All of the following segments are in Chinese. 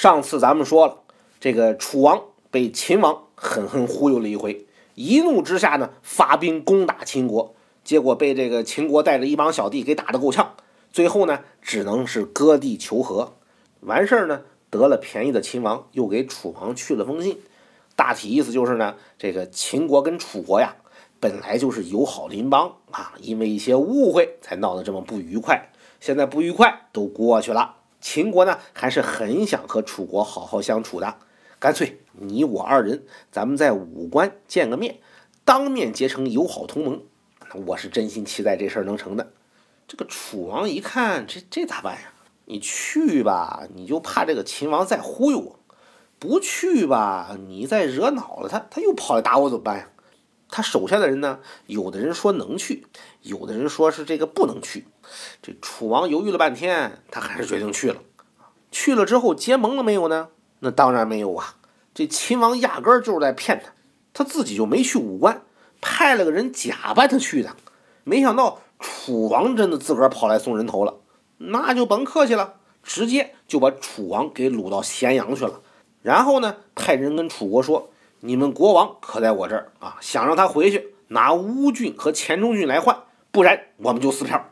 上次咱们说了，这个楚王被秦王狠狠忽悠了一回，一怒之下呢，发兵攻打秦国，结果被这个秦国带着一帮小弟给打得够呛，最后呢，只能是割地求和。完事儿呢，得了便宜的秦王又给楚王去了封信，大体意思就是呢，这个秦国跟楚国呀，本来就是友好邻邦啊，因为一些误会才闹得这么不愉快，现在不愉快都过去了。秦国呢，还是很想和楚国好好相处的，干脆你我二人，咱们在武关见个面，当面结成友好同盟。我是真心期待这事儿能成的。这个楚王一看，这这咋办呀？你去吧，你就怕这个秦王再忽悠我；不去吧，你再惹恼了他，他又跑来打我怎么办呀？他手下的人呢，有的人说能去，有的人说是这个不能去。这楚王犹豫了半天，他还是决定去了。去了之后结盟了没有呢？那当然没有啊！这秦王压根儿就是在骗他，他自己就没去武关，派了个人假扮他去的。没想到楚王真的自个儿跑来送人头了，那就甭客气了，直接就把楚王给掳到咸阳去了。然后呢，派人跟楚国说：“你们国王可在我这儿啊，想让他回去拿乌郡和黔中郡来换，不然我们就撕票。”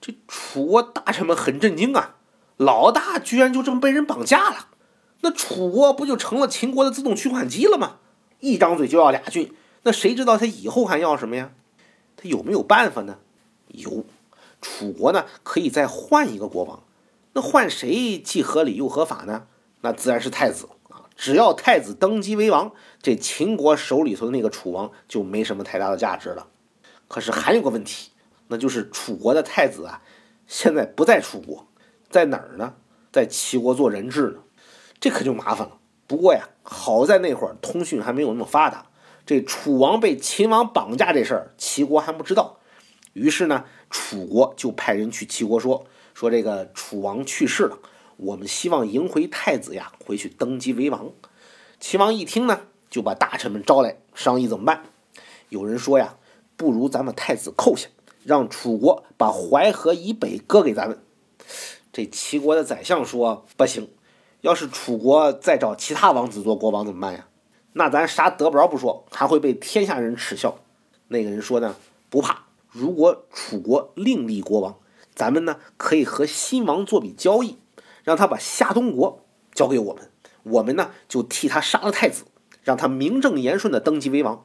这楚国大臣们很震惊啊，老大居然就这么被人绑架了，那楚国不就成了秦国的自动取款机了吗？一张嘴就要俩郡，那谁知道他以后还要什么呀？他有没有办法呢？有，楚国呢可以再换一个国王，那换谁既合理又合法呢？那自然是太子！只要太子登基为王，这秦国手里头的那个楚王就没什么太大的价值了。可是还有个问题。那就是楚国的太子啊，现在不在楚国，在哪儿呢？在齐国做人质呢，这可就麻烦了。不过呀，好在那会儿通讯还没有那么发达，这楚王被秦王绑架这事儿，齐国还不知道。于是呢，楚国就派人去齐国说：“说这个楚王去世了，我们希望迎回太子呀，回去登基为王。”齐王一听呢，就把大臣们招来商议怎么办。有人说呀，不如咱们太子扣下。让楚国把淮河以北割给咱们。这齐国的宰相说不行，要是楚国再找其他王子做国王怎么办呀？那咱啥得不着不说，还会被天下人耻笑。那个人说呢，不怕，如果楚国另立国王，咱们呢可以和新王做笔交易，让他把夏东国交给我们，我们呢就替他杀了太子，让他名正言顺的登基为王。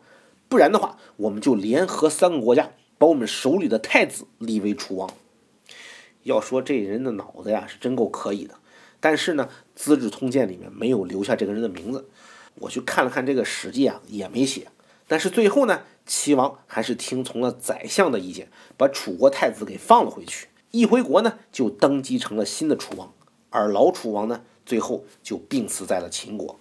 不然的话，我们就联合三个国家。把我们手里的太子立为楚王。要说这人的脑子呀，是真够可以的。但是呢，《资治通鉴》里面没有留下这个人的名字。我去看了看这个《史记》啊，也没写。但是最后呢，齐王还是听从了宰相的意见，把楚国太子给放了回去。一回国呢，就登基成了新的楚王。而老楚王呢，最后就病死在了秦国。